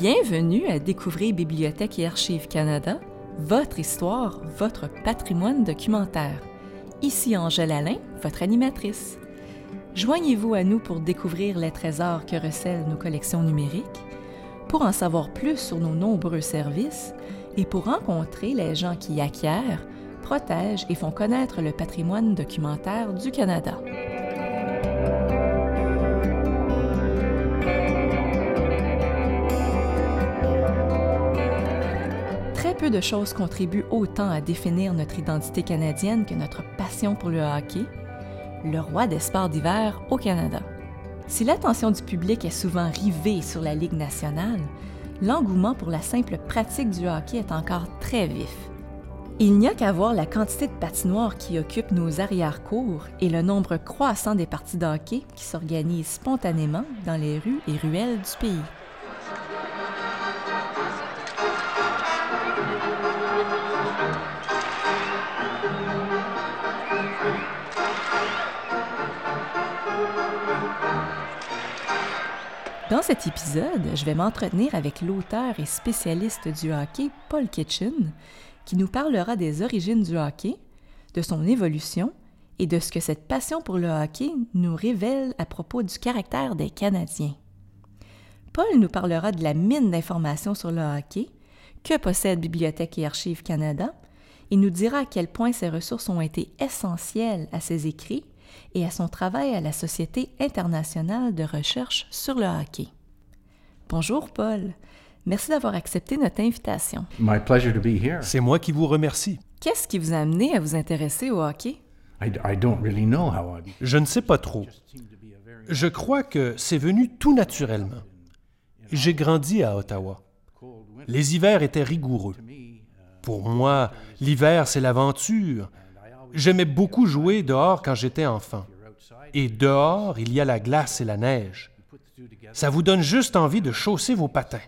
Bienvenue à Découvrir Bibliothèque et Archives Canada, votre histoire, votre patrimoine documentaire. Ici Angèle Alain, votre animatrice. Joignez-vous à nous pour découvrir les trésors que recèlent nos collections numériques, pour en savoir plus sur nos nombreux services et pour rencontrer les gens qui acquièrent, protègent et font connaître le patrimoine documentaire du Canada. De choses contribuent autant à définir notre identité canadienne que notre passion pour le hockey, le roi des sports d'hiver au Canada. Si l'attention du public est souvent rivée sur la Ligue nationale, l'engouement pour la simple pratique du hockey est encore très vif. Il n'y a qu'à voir la quantité de patinoires qui occupent nos arrière-cours et le nombre croissant des parties de hockey qui s'organisent spontanément dans les rues et ruelles du pays. Cet épisode, je vais m'entretenir avec l'auteur et spécialiste du hockey, Paul Kitchen, qui nous parlera des origines du hockey, de son évolution et de ce que cette passion pour le hockey nous révèle à propos du caractère des Canadiens. Paul nous parlera de la mine d'informations sur le hockey que possède Bibliothèque et Archives Canada et nous dira à quel point ces ressources ont été essentielles à ses écrits et à son travail à la Société internationale de recherche sur le hockey. Bonjour Paul, merci d'avoir accepté notre invitation. My pleasure to be here. C'est moi qui vous remercie. Qu'est-ce qui vous a amené à vous intéresser au hockey? I, I don't really know how I Je ne sais pas trop. Je crois que c'est venu tout naturellement. J'ai grandi à Ottawa. Les hivers étaient rigoureux. Pour moi, l'hiver, c'est l'aventure. J'aimais beaucoup jouer dehors quand j'étais enfant. Et dehors, il y a la glace et la neige. Ça vous donne juste envie de chausser vos patins.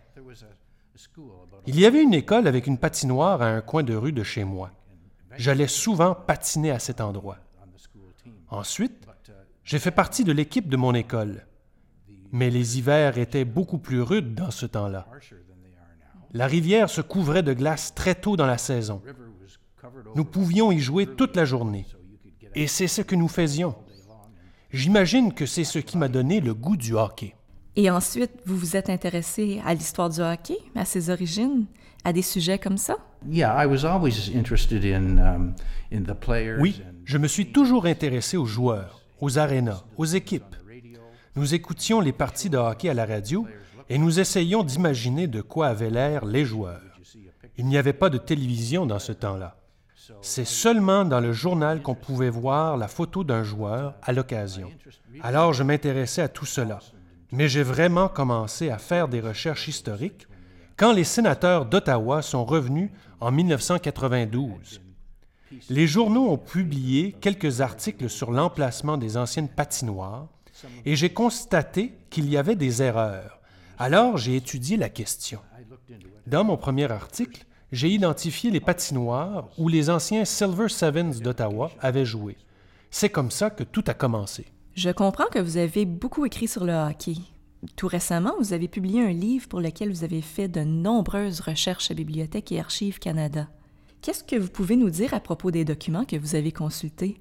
Il y avait une école avec une patinoire à un coin de rue de chez moi. J'allais souvent patiner à cet endroit. Ensuite, j'ai fait partie de l'équipe de mon école. Mais les hivers étaient beaucoup plus rudes dans ce temps-là. La rivière se couvrait de glace très tôt dans la saison. Nous pouvions y jouer toute la journée. Et c'est ce que nous faisions. J'imagine que c'est ce qui m'a donné le goût du hockey. Et ensuite, vous vous êtes intéressé à l'histoire du hockey, à ses origines, à des sujets comme ça? Yeah, I was always interested in, um, in the players. Oui, je me suis toujours intéressé aux joueurs, aux arénas, aux équipes. Nous écoutions les parties de hockey à la radio et nous essayions d'imaginer de quoi avaient l'air les joueurs. Il n'y avait pas de télévision dans ce temps-là. C'est seulement dans le journal qu'on pouvait voir la photo d'un joueur à l'occasion. Alors je m'intéressais à tout cela. Mais j'ai vraiment commencé à faire des recherches historiques quand les sénateurs d'Ottawa sont revenus en 1992. Les journaux ont publié quelques articles sur l'emplacement des anciennes patinoires et j'ai constaté qu'il y avait des erreurs. Alors j'ai étudié la question. Dans mon premier article, j'ai identifié les patinoires où les anciens Silver Sevens d'Ottawa avaient joué. C'est comme ça que tout a commencé. Je comprends que vous avez beaucoup écrit sur le hockey. Tout récemment, vous avez publié un livre pour lequel vous avez fait de nombreuses recherches à Bibliothèque et Archives Canada. Qu'est-ce que vous pouvez nous dire à propos des documents que vous avez consultés?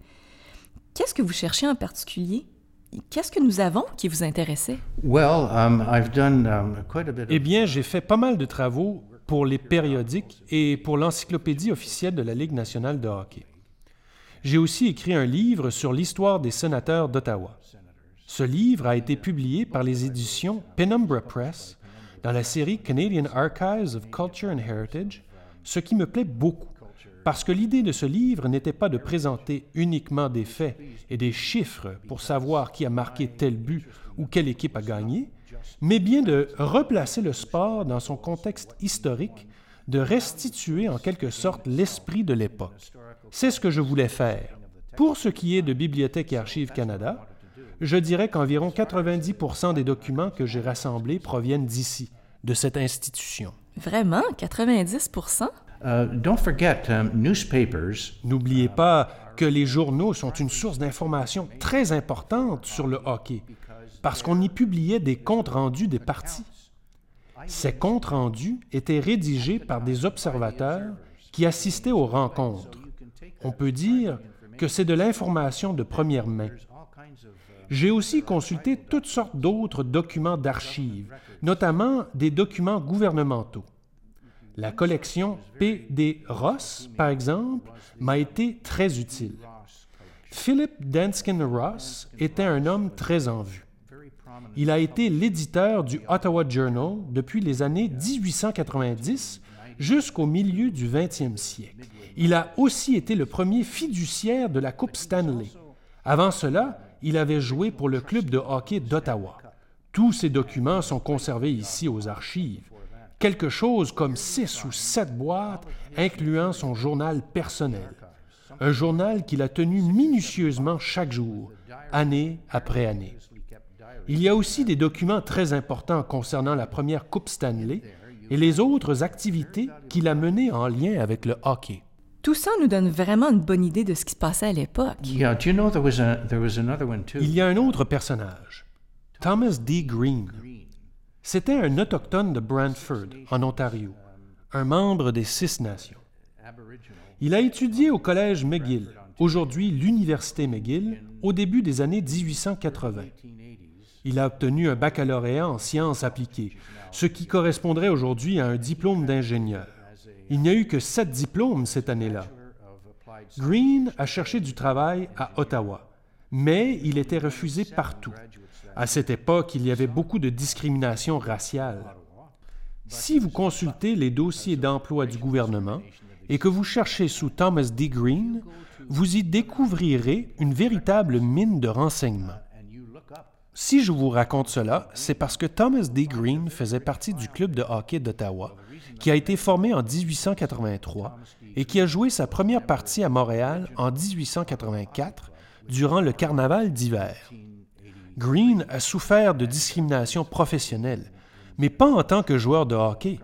Qu'est-ce que vous cherchez en particulier? Qu'est-ce que nous avons qui vous intéressait? Well, um, I've done um, quite a bit of. Eh bien, j'ai fait pas mal de travaux pour les périodiques et pour l'encyclopédie officielle de la Ligue nationale de hockey. J'ai aussi écrit un livre sur l'histoire des sénateurs d'Ottawa. Ce livre a été publié par les éditions Penumbra Press dans la série Canadian Archives of Culture and Heritage, ce qui me plaît beaucoup, parce que l'idée de ce livre n'était pas de présenter uniquement des faits et des chiffres pour savoir qui a marqué tel but ou quelle équipe a gagné, mais bien de replacer le sport dans son contexte historique, de restituer en quelque sorte l'esprit de l'époque. C'est ce que je voulais faire. Pour ce qui est de Bibliothèque et Archives Canada, je dirais qu'environ 90 des documents que j'ai rassemblés proviennent d'ici, de cette institution. Vraiment? 90 Uh, don't forget, um, newspapers N'oubliez pas que les journaux sont une source d'information très importante sur le hockey, parce qu'on y publiait des comptes rendus des parties. Ces comptes rendus étaient rédigés par des observateurs qui assistaient aux rencontres. On peut dire que c'est de l'information de première main. J'ai aussi consulté toutes sortes d'autres documents d'archives, notamment des documents gouvernementaux. La collection P.D. Ross, par exemple, m'a été très utile. Philip Danskin Ross était un homme très en vue. Il a été l'éditeur du Ottawa Journal depuis les années 1890 jusqu'au milieu du 20e siècle. Il a aussi été le premier fiduciaire de la Coupe Stanley. Avant cela, il avait joué pour le club de hockey d'Ottawa. Tous ces documents sont conservés ici aux archives. Quelque chose comme six ou sept boîtes incluant son journal personnel. Un journal qu'il a tenu minutieusement chaque jour, année après année. Il y a aussi des documents très importants concernant la première Coupe Stanley et les autres activités qu'il a menées en lien avec le hockey. Tout ça nous donne vraiment une bonne idée de ce qui se passait à l'époque. you know? Il y a un autre personnage, Thomas D. Green. C'était un autochtone de Brantford, en Ontario, un membre des Six Nations. Il a étudié au Collège McGill, aujourd'hui l'Université McGill, au début des années 1880. Il a obtenu un baccalauréat en sciences appliquées, ce qui correspondrait aujourd'hui à un diplôme d'ingénieur. Il n'y a eu que sept diplômes cette année-là. Green a cherché du travail à Ottawa, mais il était refusé partout. À cette époque, il y avait beaucoup de discrimination raciale. Si vous consultez les dossiers d'emploi du gouvernement et que vous cherchez sous Thomas D. Green, vous y découvrirez une véritable mine de renseignements. Si je vous raconte cela, c'est parce que Thomas D. Green faisait partie du club de hockey d'Ottawa, qui a été formé en 1883 et qui a joué sa première partie à Montréal en 1884 durant le carnaval d'hiver. Green a souffert de discrimination professionnelle, mais pas en tant que joueur de hockey.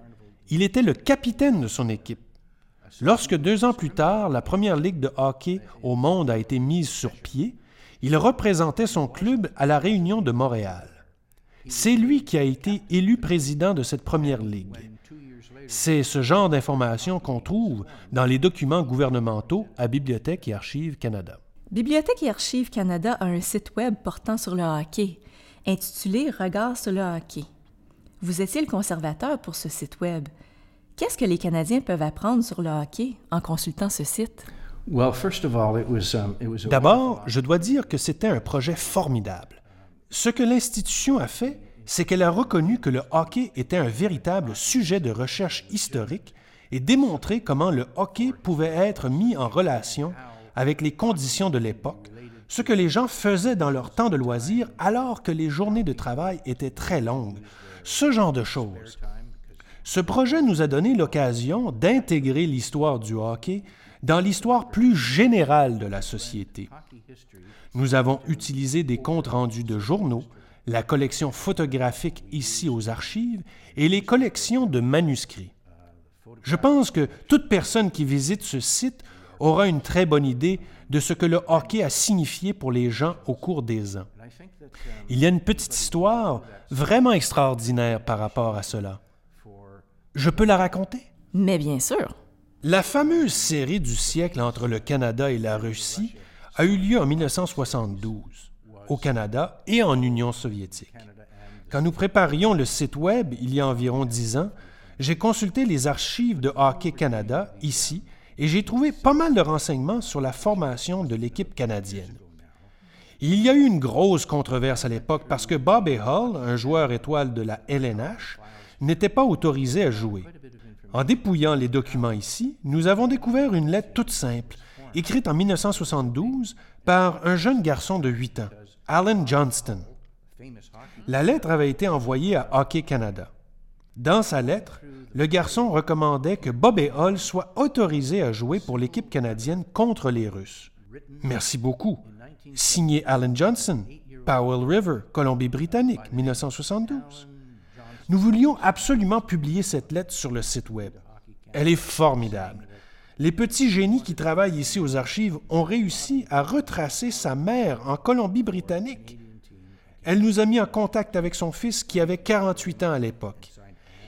Il était le capitaine de son équipe. Lorsque deux ans plus tard, la première ligue de hockey au monde a été mise sur pied, il représentait son club à la Réunion de Montréal. C'est lui qui a été élu président de cette première ligue. C'est ce genre d'informations qu'on trouve dans les documents gouvernementaux à Bibliothèque et Archives Canada. Bibliothèque et Archives Canada a un site web portant sur le hockey, intitulé Regard sur le hockey. Vous étiez le conservateur pour ce site web. Qu'est-ce que les Canadiens peuvent apprendre sur le hockey en consultant ce site? Well, first of all, it was, it was a D'abord, je dois dire que c'était un projet formidable. Ce que l'institution a fait, c'est qu'elle a reconnu que le hockey était un véritable sujet de recherche historique et démontré comment le hockey pouvait être mis en relation avec les conditions de l'époque, ce que les gens faisaient dans leur temps de loisir alors que les journées de travail étaient très longues, ce genre de choses. Ce projet nous a donné l'occasion d'intégrer l'histoire du hockey dans l'histoire plus générale de la société. Nous avons utilisé des comptes rendus de journaux, la collection photographique ici aux archives et les collections de manuscrits. Je pense que toute personne qui visite ce site aura une très bonne idée de ce que le hockey a signifié pour les gens au cours des ans. Il y a une petite histoire vraiment extraordinaire par rapport à cela. Je peux la raconter? Mais bien sûr. La fameuse série du siècle entre le Canada et la Russie a eu lieu en 1972, au Canada et en Union soviétique. Quand nous préparions le site Web il y a environ dix ans, j'ai consulté les archives de Hockey Canada ici et j'ai trouvé pas mal de renseignements sur la formation de l'équipe canadienne. Il y a eu une grosse controverse à l'époque parce que Bobby Hull, un joueur étoile de la LNH, n'était pas autorisé à jouer. En dépouillant les documents ici, nous avons découvert une lettre toute simple, écrite en 1972 par un jeune garçon de 8 ans, Alan Johnston. La lettre avait été envoyée à Hockey Canada. Dans sa lettre, le garçon recommandait que Bobby Hull soit autorisé à jouer pour l'équipe canadienne contre les Russes. Merci beaucoup. Signé Alan Johnson, Powell River, Colombie-Britannique, 1972. Nous voulions absolument publier cette lettre sur le site Web. Elle est formidable. Les petits génies qui travaillent ici aux archives ont réussi à retracer sa mère en Colombie-Britannique. Elle nous a mis en contact avec son fils qui avait 48 ans à l'époque.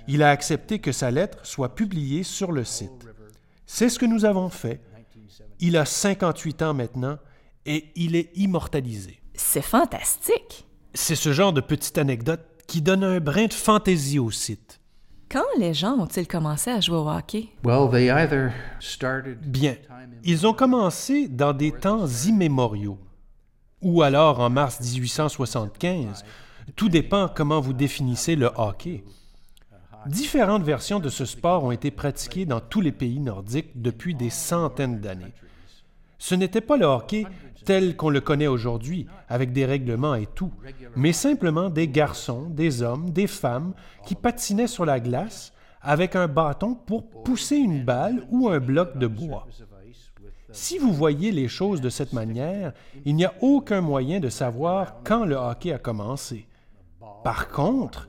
il a accepté que sa lettre soit publiée sur le site. C'est ce que nous avons fait. Il a 58 ans maintenant et il est immortalisé. C'est fantastique. C'est ce genre de petite anecdote qui donne un brin de fantaisie au site. Quand les gens ont-ils commencé à jouer au hockey? Well, they either started Bien, ils ont commencé dans des temps immémoriaux, ou alors en mars 1875. Tout dépend comment vous définissez le hockey. Différentes versions de ce sport ont été pratiquées dans tous les pays nordiques depuis des centaines d'années. Ce n'était pas le hockey tel qu'on le connaît aujourd'hui, avec des règlements et tout, mais simplement des garçons, des hommes, des femmes qui patinaient sur la glace avec un bâton pour pousser une balle ou un bloc de bois. Si vous voyez les choses de cette manière, il n'y a aucun moyen de savoir quand le hockey a commencé. Par contre,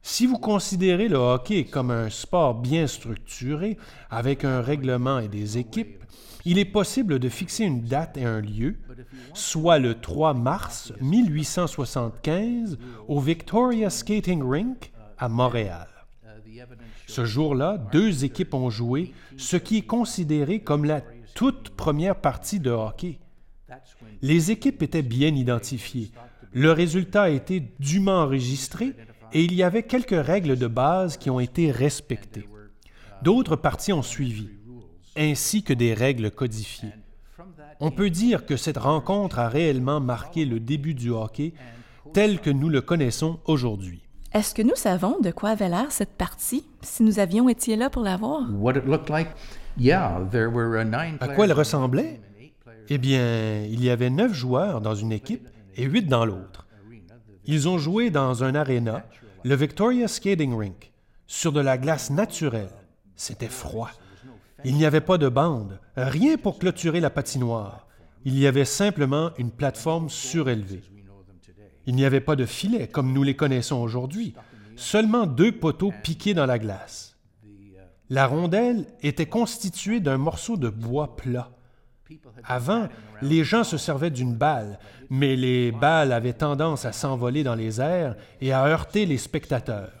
si vous considérez le hockey comme un sport bien structuré, avec un règlement et des équipes, il est possible de fixer une date et un lieu, soit le 3 mars 1875 au Victoria Skating Rink à Montréal. Ce jour-là, deux équipes ont joué, ce qui est considéré comme la toute première partie de hockey. Les équipes étaient bien identifiées. Le résultat a été dûment enregistré et il y avait quelques règles de base qui ont été respectées. D'autres parties ont suivi, ainsi que des règles codifiées. On peut dire que cette rencontre a réellement marqué le début du hockey tel que nous le connaissons aujourd'hui. Est-ce que nous savons de quoi avait l'air cette partie, si nous avions été là pour la voir? uh, À quoi elle ressemblait? Eh bien, il y avait neuf joueurs dans une équipe et huit dans l'autre. Ils ont joué dans un aréna, le Victoria Skating Rink, sur de la glace naturelle. C'était froid. Il n'y avait pas de bande, rien pour clôturer la patinoire. Il y avait simplement une plateforme surélevée. Il n'y avait pas de filet comme nous les connaissons aujourd'hui, seulement deux poteaux piqués dans la glace. La rondelle était constituée d'un morceau de bois plat. Avant, les gens se servaient d'une balle, mais les balles avaient tendance à s'envoler dans les airs et à heurter les spectateurs.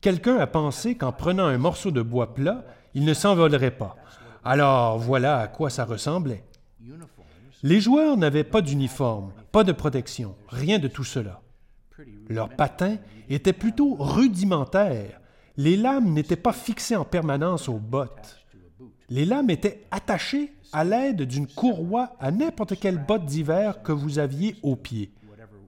Quelqu'un a pensé qu'en prenant un morceau de bois plat, il ne s'envolerait pas. Alors voilà à quoi ça ressemblait. Les joueurs n'avaient pas d'uniforme, pas de protection, rien de tout cela. Leurs patins étaient plutôt rudimentaires. Les lames n'étaient pas fixées en permanence aux bottes. Les lames étaient attachées à l'aide d'une courroie à n'importe quelle botte d'hiver que vous aviez au pied.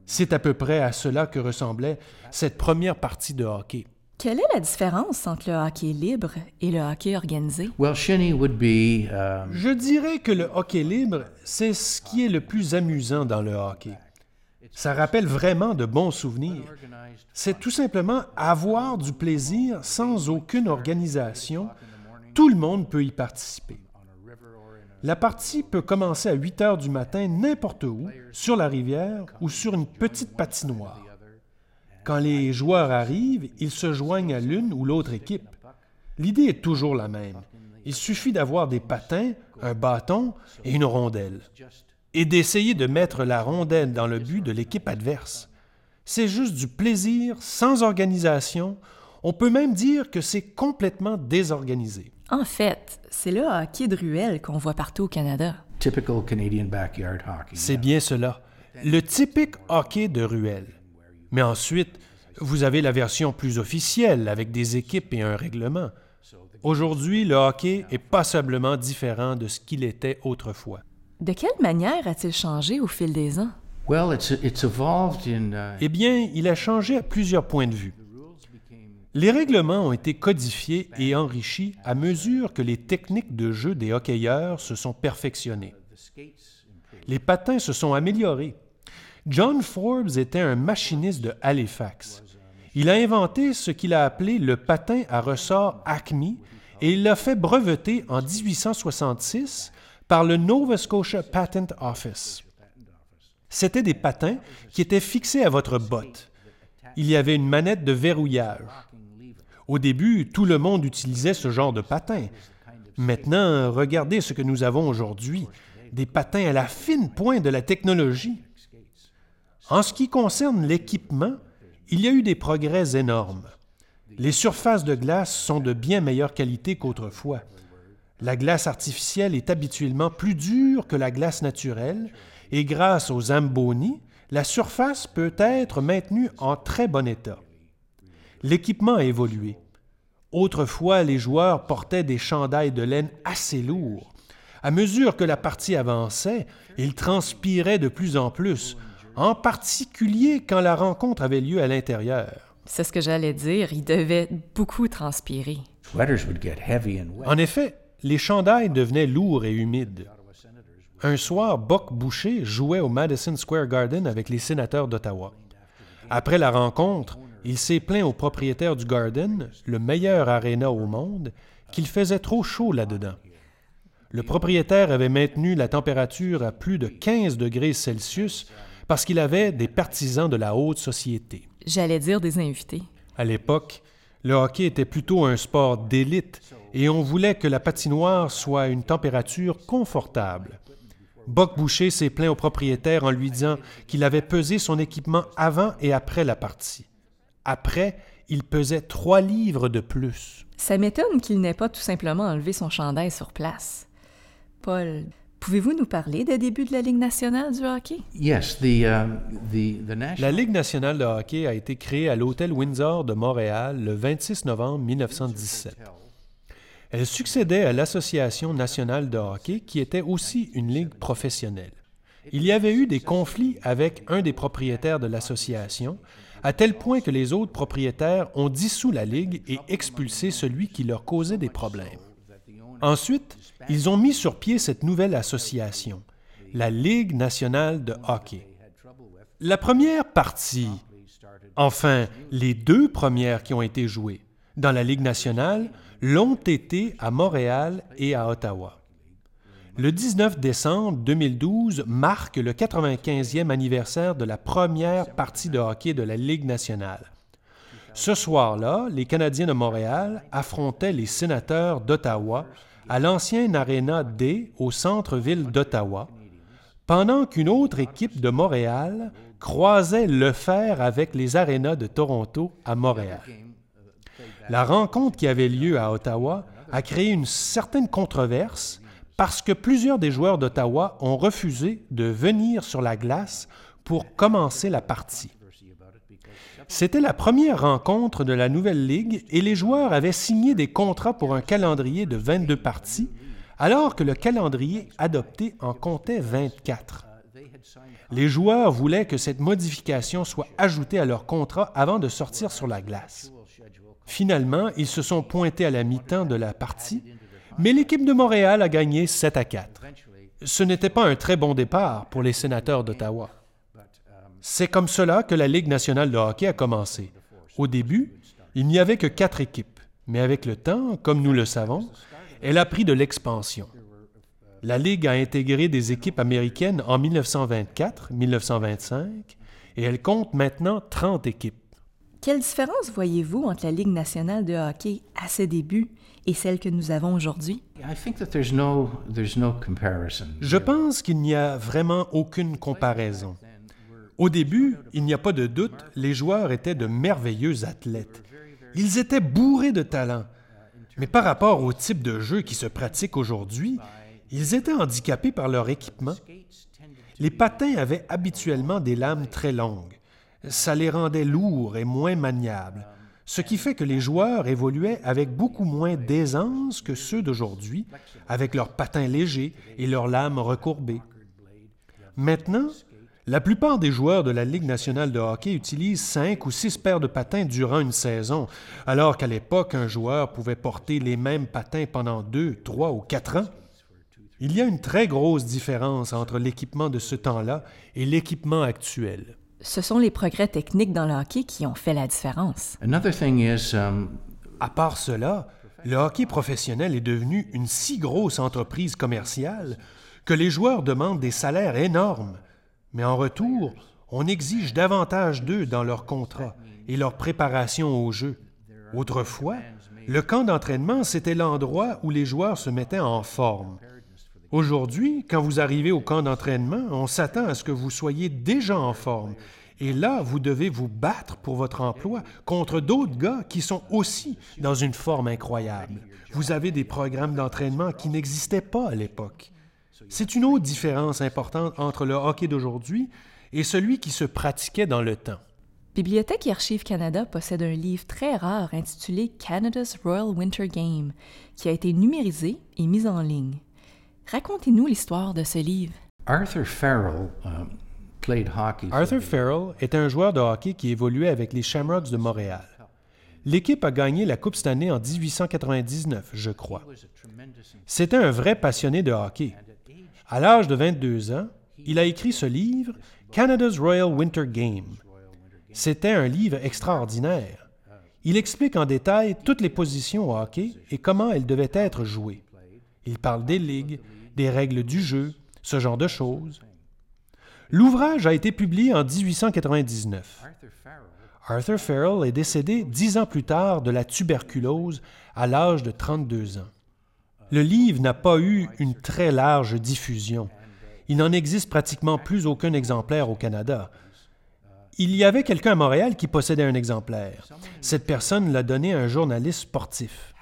C'est à peu près à cela que ressemblait cette première partie de hockey. Quelle est la différence entre le hockey libre et le hockey organisé? Well, shinny would be um, Je dirais que le hockey libre, c'est ce qui est le plus amusant dans le hockey. Ça rappelle vraiment de bons souvenirs. C'est tout simplement avoir du plaisir sans aucune organisation. Tout le monde peut y participer. La partie peut commencer à 8 heures du matin n'importe où, sur la rivière ou sur une petite patinoire. Quand les joueurs arrivent, ils se joignent à l'une ou l'autre équipe. L'idée est toujours la même. Il suffit d'avoir des patins, un bâton et une rondelle. Et d'essayer de mettre la rondelle dans le but de l'équipe adverse. C'est juste du plaisir, sans organisation. On peut même dire que c'est complètement désorganisé. En fait, c'est le hockey de ruelle qu'on voit partout au Canada. typical Canadian backyard hockey. C'est bien cela. Le typique hockey de ruelle. Mais ensuite, vous avez la version plus officielle avec des équipes et un règlement. Aujourd'hui, le hockey est passablement différent de ce qu'il était autrefois. De quelle manière a-t-il changé au fil des ans? Well, it's it's evolved in uh, Eh bien, il a changé à plusieurs points de vue. Les règlements ont été codifiés et enrichis à mesure que les techniques de jeu des hockeyeurs se sont perfectionnées. Les patins se sont améliorés. John Forbes était un machiniste de Halifax. Il a inventé ce qu'il a appelé le patin à ressort Acme et il l'a fait breveter en 1866 par le Nova Scotia Patent Office. C'étaient des patins qui étaient fixés à votre botte. Il y avait une manette de verrouillage. Au début, tout le monde utilisait ce genre de patin. Maintenant, regardez ce que nous avons aujourd'hui, des patins à la fine pointe de la technologie. En ce qui concerne l'équipement, il y a eu des progrès énormes. Les surfaces de glace sont de bien meilleure qualité qu'autrefois. La glace artificielle est habituellement plus dure que la glace naturelle et grâce aux Zamboni, la surface peut être maintenue en très bon état. L'équipement a évolué. Autrefois, les joueurs portaient des chandails de laine assez lourds. À mesure que la partie avançait, ils transpiraient de plus en plus, en particulier quand la rencontre avait lieu à l'intérieur. C'est ce que j'allais dire, ils devaient beaucoup transpirer. En effet, les chandails devenaient lourds et humides. Un soir, Buck Boucher jouait au Madison Square Garden avec les sénateurs d'Ottawa. Après la rencontre, il s'est plaint au propriétaire du Garden, le meilleur aréna au monde, qu'il faisait trop chaud là-dedans. Le propriétaire avait maintenu la température à plus de 15 degrés Celsius parce qu'il avait des partisans de la haute société. J'allais dire des invités. À l'époque, le hockey était plutôt un sport d'élite et on voulait que la patinoire soit à une température confortable. Buck Boucher s'est plaint au propriétaire en lui disant qu'il avait pesé son équipement avant et après la partie. Après, il pesait trois livres de plus. Ça m'étonne qu'il n'ait pas tout simplement enlevé son chandail sur place. Paul, pouvez-vous nous parler des débuts de la Ligue nationale du hockey? Yes, the, um, La Ligue nationale de hockey a été créée à l'Hôtel Windsor de Montréal le 26 novembre 1917. Elle succédait à l'Association nationale de hockey, qui était aussi une ligue professionnelle. Il y avait eu des conflits avec un des propriétaires de l'association, à tel point que les autres propriétaires ont dissous la ligue et expulsé celui qui leur causait des problèmes. Ensuite, ils ont mis sur pied cette nouvelle association, la Ligue nationale de hockey. La première partie, enfin les deux premières qui ont été jouées dans la Ligue nationale, l'ont été à Montréal et à Ottawa. Le 19 décembre 2012 marque le 95e anniversaire de la première partie de hockey de la Ligue nationale. Ce soir-là, les Canadiens de Montréal affrontaient les sénateurs d'Ottawa à l'ancienne Arena D au centre-ville d'Ottawa, pendant qu'une autre équipe de Montréal croisait le fer avec les arénas de Toronto à Montréal. La rencontre qui avait lieu à Ottawa a créé une certaine controverse parce que plusieurs des joueurs d'Ottawa ont refusé de venir sur la glace pour commencer la partie. C'était la première rencontre de la nouvelle ligue et les joueurs avaient signé des contrats pour un calendrier de 22 parties, alors que le calendrier adopté en comptait 24. Les joueurs voulaient que cette modification soit ajoutée à leur contrat avant de sortir sur la glace. Finalement, ils se sont pointés à la mi-temps de la partie, mais l'équipe de Montréal a gagné 7 à 4. Ce n'était pas un très bon départ pour les sénateurs d'Ottawa. C'est comme cela que la Ligue nationale de hockey a commencé. Au début, il n'y avait que quatre équipes, mais avec le temps, comme nous le savons, elle a pris de l'expansion. La Ligue a intégré des équipes américaines en 1924, 1925, et elle compte maintenant 30 équipes. Quelle différence voyez-vous entre la Ligue nationale de hockey à ses débuts et celle que nous avons aujourd'hui? Je pense qu'il n'y a vraiment aucune comparaison. Au début, il n'y a pas de doute, les joueurs étaient de merveilleux athlètes. Ils étaient bourrés de talent. Mais par rapport au type de jeu qui se pratique aujourd'hui, ils étaient handicapés par leur équipement. Les patins avaient habituellement des lames très longues ça les rendait lourds et moins maniables, ce qui fait que les joueurs évoluaient avec beaucoup moins d'aisance que ceux d'aujourd'hui, avec leurs patins légers et leurs lames recourbées. Maintenant, la plupart des joueurs de la Ligue nationale de hockey utilisent cinq ou six paires de patins durant une saison, alors qu'à l'époque, un joueur pouvait porter les mêmes patins pendant deux, trois ou quatre ans. Il y a une très grosse différence entre l'équipement de ce temps-là et l'équipement actuel ce sont les progrès techniques dans le hockey qui ont fait la différence. Um, à part cela, le hockey professionnel est devenu une si grosse entreprise commerciale que les joueurs demandent des salaires énormes. Mais en retour, on exige davantage d'eux dans leur contrat et leur préparation au jeu. Autrefois, le camp d'entraînement, c'était l'endroit où les joueurs se mettaient en forme. Aujourd'hui, quand vous arrivez au camp d'entraînement, on s'attend à ce que vous soyez déjà en forme Et là, vous devez vous battre pour votre emploi contre d'autres gars qui sont aussi dans une forme incroyable. Vous avez des programmes d'entraînement qui n'existaient pas à l'époque. C'est une autre différence importante entre le hockey d'aujourd'hui et celui qui se pratiquait dans le temps. Bibliothèque et Archives Canada possède un livre très rare intitulé Canada's Royal Winter Game, qui a été numérisé et mis en ligne. Racontez-nous l'histoire de ce livre. Arthur Farrell um, played hockey. Arthur Farrell est un joueur de hockey qui évoluait avec les Shamrocks de Montréal. L'équipe a gagné la Coupe Stanley en 1899, je crois. C'était un vrai passionné de hockey. À l'âge de 22 ans, il a écrit ce livre, Canada's Royal Winter Game. C'était un livre extraordinaire. Il explique en détail toutes les positions au hockey et comment elles devaient être jouées. Il parle des ligues, des règles du jeu, ce genre de choses. L'ouvrage a été publié en 1899. Arthur Farrell est décédé dix ans plus tard de la tuberculose à l'âge de 32 ans. Le livre n'a pas eu une très large diffusion. Il n'en existe pratiquement plus aucun exemplaire au Canada. Il y avait quelqu'un à Montréal qui possédait un exemplaire. Cette personne l'a donné à un journaliste sportif.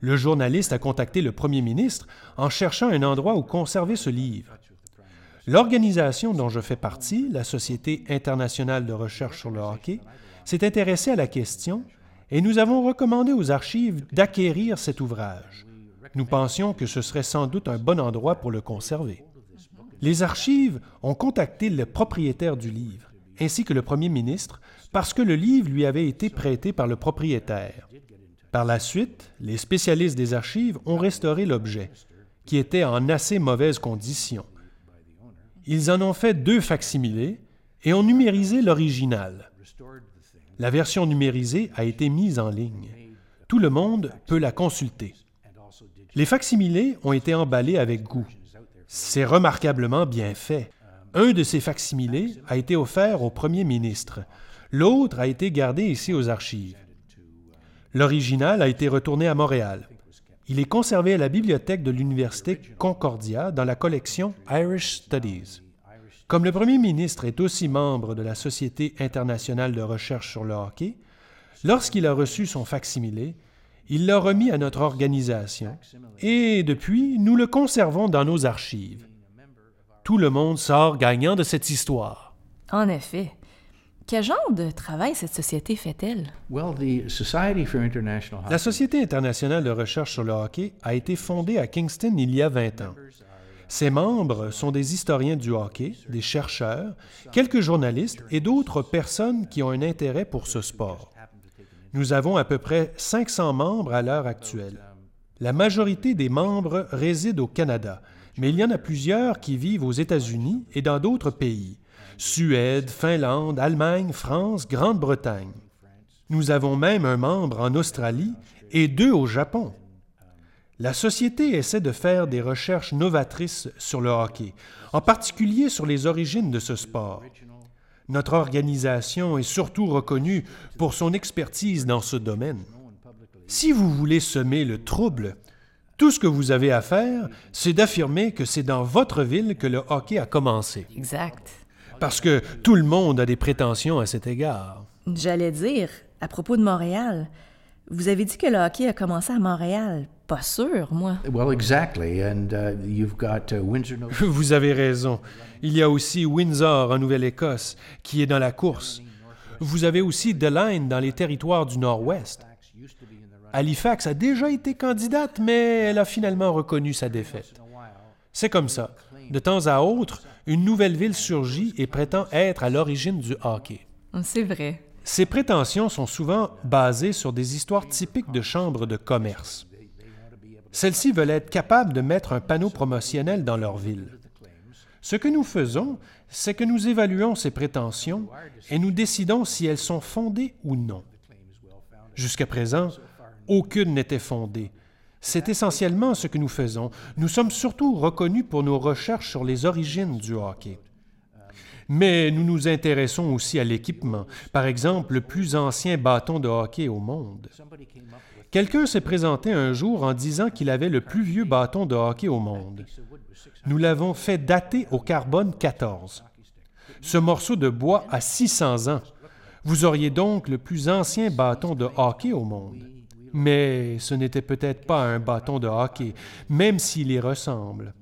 Le journaliste a contacté le premier ministre en cherchant un endroit où conserver ce livre. L'organisation dont je fais partie, la Société internationale de recherche sur le hockey, s'est intéressée à la question et nous avons recommandé aux archives d'acquérir cet ouvrage. Nous pensions que ce serait sans doute un bon endroit pour le conserver. Les archives ont contacté le propriétaire du livre, ainsi que le premier ministre, parce que le livre lui avait été prêté par le propriétaire. Par la suite, les spécialistes des archives ont restauré l'objet, qui était en assez mauvaise condition. Ils en ont fait deux facsimilés et ont numérisé l'original. La version numérisée a été mise en ligne. Tout le monde peut la consulter. Les facsimilés ont été emballés avec goût. C'est remarquablement bien fait. Un de ces facsimilés a été offert au premier ministre. L'autre a été gardé ici aux archives. L'original a été retourné à Montréal. Il est conservé à la bibliothèque de l'Université Concordia dans la collection Irish Studies. Comme le premier ministre est aussi membre de la Société internationale de recherche sur le hockey, lorsqu'il a reçu son facsimilé, il l'a remis à notre organisation et depuis, nous le conservons dans nos archives. Tout le monde sort gagnant de cette histoire. En effet. Quel genre de travail cette société fait-elle? La Société internationale de recherche sur le hockey a été fondée à Kingston il y a 20 ans. Ses membres sont des historiens du hockey, des chercheurs, quelques journalistes et d'autres personnes qui ont un intérêt pour ce sport. Nous avons à peu près 500 membres à l'heure actuelle. La majorité des membres résident au Canada, mais il y en a plusieurs qui vivent aux États-Unis et dans d'autres pays. Suède, Finlande, Allemagne, France, Grande-Bretagne. Nous avons même un membre en Australie et deux au Japon. La société essaie de faire des recherches novatrices sur le hockey, en particulier sur les origines de ce sport. Notre organisation est surtout reconnue pour son expertise dans ce domaine. Si vous voulez semer le trouble, tout ce que vous avez à faire, c'est d'affirmer que c'est dans votre ville que le hockey a commencé. Exact. Parce que tout le monde a des prétentions à cet égard. J'allais dire, à propos de Montréal, vous avez dit que le hockey a commencé à Montréal. Pas sûr, moi. Well, exactly. And uh, you've got uh, Windsor. Vous avez raison. Il y a aussi Windsor en Nouvelle-Écosse, qui est dans la course. Vous avez aussi Deline dans les territoires du Nord-Ouest. Halifax a déjà été candidate, mais elle a finalement reconnu sa défaite. C'est comme ça. De temps à autre, une nouvelle ville surgit et prétend être à l'origine du hockey. C'est vrai. Ces prétentions sont souvent basées sur des histoires typiques de chambres de commerce. Celles-ci veulent être capables de mettre un panneau promotionnel dans leur ville. Ce que nous faisons, c'est que nous évaluons ces prétentions et nous décidons si elles sont fondées ou non. Jusqu'à présent, aucune n'était fondée. C'est essentiellement ce que nous faisons. Nous sommes surtout reconnus pour nos recherches sur les origines du hockey. Mais nous nous intéressons aussi à l'équipement, par exemple le plus ancien bâton de hockey au monde. Quelqu'un s'est présenté un jour en disant qu'il avait le plus vieux bâton de hockey au monde. Nous l'avons fait dater au carbone 14. Ce morceau de bois a 600 ans. Vous auriez donc le plus ancien bâton de hockey au monde. Mais ce n'était peut-être pas un bâton de hockey, même s'il y ressemble.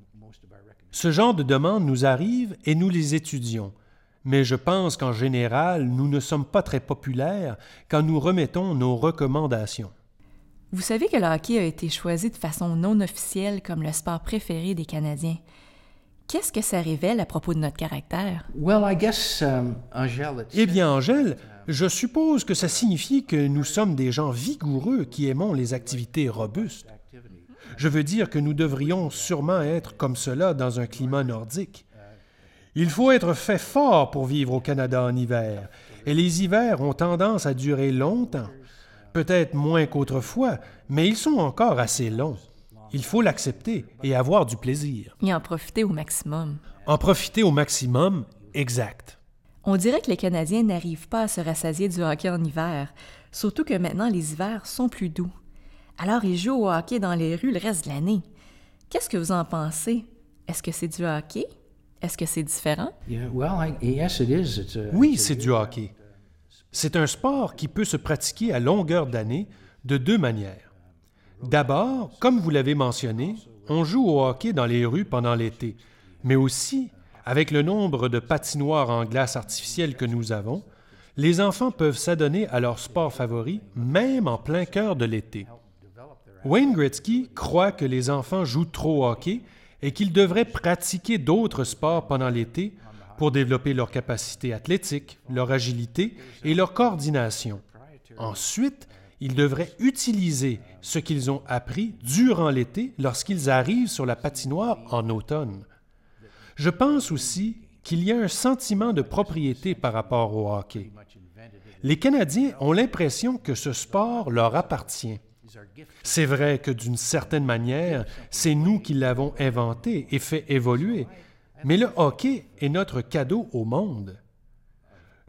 Ce genre de demandes nous arrive et nous les étudions. Mais je pense qu'en général, nous ne sommes pas très populaires quand nous remettons nos recommandations. Vous savez que le hockey a été choisi de façon non officielle comme le sport préféré des Canadiens. Qu'est-ce que ça révèle à propos de notre caractère? Um, eh bien, Angèle, je suppose que ça signifie que nous sommes des gens vigoureux qui aimons les activités robustes. Je veux dire que nous devrions sûrement être comme cela dans un climat nordique. Il faut être fait fort pour vivre au Canada en hiver, et les hivers ont tendance à durer longtemps. Peut-être moins qu'autrefois, mais ils sont encore assez longs. Il faut l'accepter et avoir du plaisir. Et en profiter au maximum. En profiter au maximum, exact. On dirait que les Canadiens n'arrivent pas à se rassasier du hockey en hiver, surtout que maintenant les hivers sont plus doux. Alors ils jouent au hockey dans les rues le reste de l'année. Qu'est-ce que vous en pensez? Est-ce que c'est du hockey? Est-ce que c'est différent? Oui, c'est du hockey. C'est un sport qui peut se pratiquer à longueur d'année de deux manières. D'abord, comme vous l'avez mentionné, on joue au hockey dans les rues pendant l'été, mais aussi avec le nombre de patinoires en glace artificielle que nous avons, les enfants peuvent s'adonner à leur sport favori même en plein cœur de l'été. Wayne Gretzky croit que les enfants jouent trop au hockey et qu'ils devraient pratiquer d'autres sports pendant l'été pour développer leur capacité athlétique, leur agilité et leur coordination. Ensuite, ils devraient utiliser ce qu'ils ont appris durant l'été lorsqu'ils arrivent sur la patinoire en automne. Je pense aussi qu'il y a un sentiment de propriété par rapport au hockey. Les Canadiens ont l'impression que ce sport leur appartient. C'est vrai que d'une certaine manière, c'est nous qui l'avons inventé et fait évoluer, mais le hockey est notre cadeau au monde.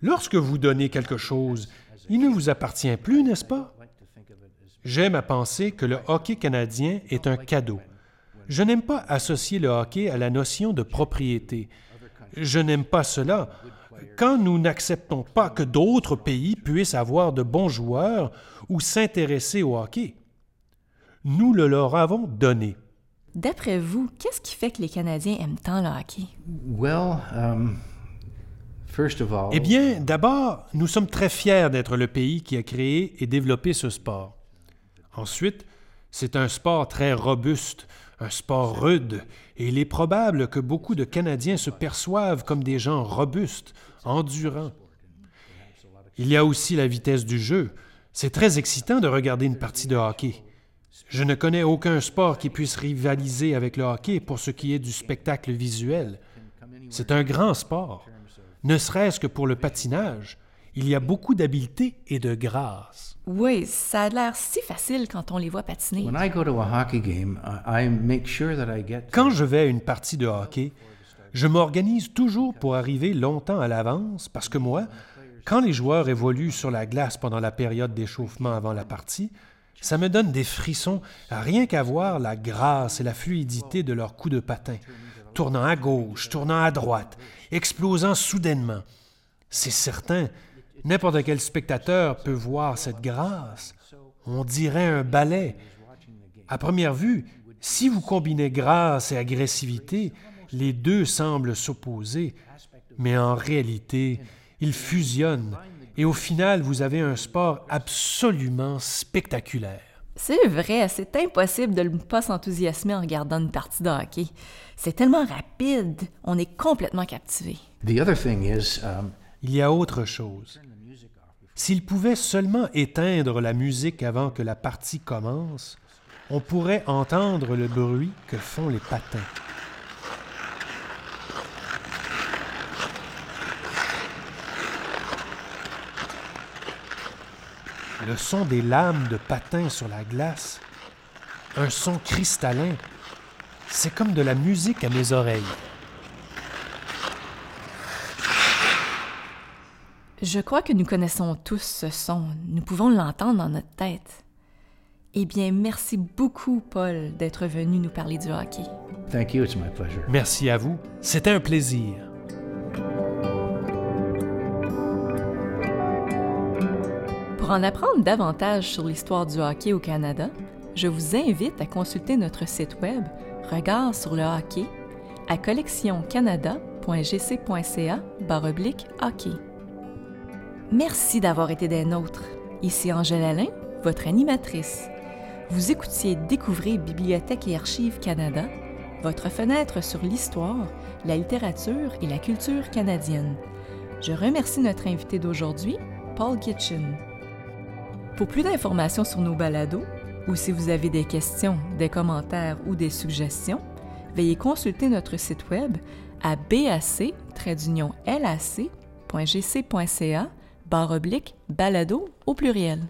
Lorsque vous donnez quelque chose, il ne vous appartient plus, n'est-ce pas? J'aime à penser que le hockey canadien est un cadeau. Je n'aime pas associer le hockey à la notion de propriété. Je n'aime pas cela. Quand nous n'acceptons pas que d'autres pays puissent avoir de bons joueurs ou s'intéresser au hockey, nous le leur avons donné. D'après vous, qu'est-ce qui fait que les Canadiens aiment tant le hockey? Um, eh bien, d'abord, nous sommes très fiers d'être le pays qui a créé et développé ce sport. Ensuite, c'est un sport très robuste, un sport rude, et il est probable que beaucoup de Canadiens se perçoivent comme des gens robustes, endurants. Il y a aussi la vitesse du jeu. C'est très excitant de regarder une partie de hockey. Je ne connais aucun sport qui puisse rivaliser avec le hockey pour ce qui est du spectacle visuel. C'est un grand sport. Ne serait-ce que pour le patinage, il y a beaucoup d'habileté et de grâce. Oui, ça a l'air si facile quand on les voit patiner. Quand je vais à une partie de hockey, je m'organise toujours pour arriver longtemps à l'avance parce que moi, quand les joueurs évoluent sur la glace pendant la période d'échauffement avant la partie, ça me donne des frissons rien qu'à voir la grâce et la fluidité de leurs coups de patin, tournant à gauche, tournant à droite, explosant soudainement. C'est certain, N'importe quel spectateur peut voir cette grâce. On dirait un ballet. À première vue, si vous combinez grâce et agressivité, les deux semblent s'opposer, mais en réalité, ils fusionnent et au final, vous avez un sport absolument spectaculaire. C'est vrai, c'est impossible de ne pas s'enthousiasmer en regardant une partie de hockey. C'est tellement rapide, on est complètement captivé. Um, Il y a autre chose. S'il pouvait seulement éteindre la musique avant que la partie commence, on pourrait entendre le bruit que font les patins. Le son des lames de patins sur la glace, un son cristallin, c'est comme de la musique à mes oreilles. Je crois que nous connaissons tous ce son. Nous pouvons l'entendre dans notre tête. Eh bien, merci beaucoup, Paul, d'être venu nous parler du hockey. Thank you, it's my pleasure. Merci à vous. C'était un plaisir. Pour en apprendre davantage sur l'histoire du hockey au Canada, je vous invite à consulter notre site web Regard sur le hockey à collectioncanada.gc.ca hockey. Merci d'avoir été des nôtres. Ici Angèle Alain, votre animatrice. Vous écoutiez Découvrir Bibliothèque et Archives Canada, votre fenêtre sur l'histoire, la littérature et la culture canadienne. Je remercie notre invité d'aujourd'hui, Paul Kitchen. Pour plus d'informations sur nos balados, ou si vous avez des questions, des commentaires ou des suggestions, veuillez consulter notre site web à bac-lac.gc.ca barre oblique balado au pluriel.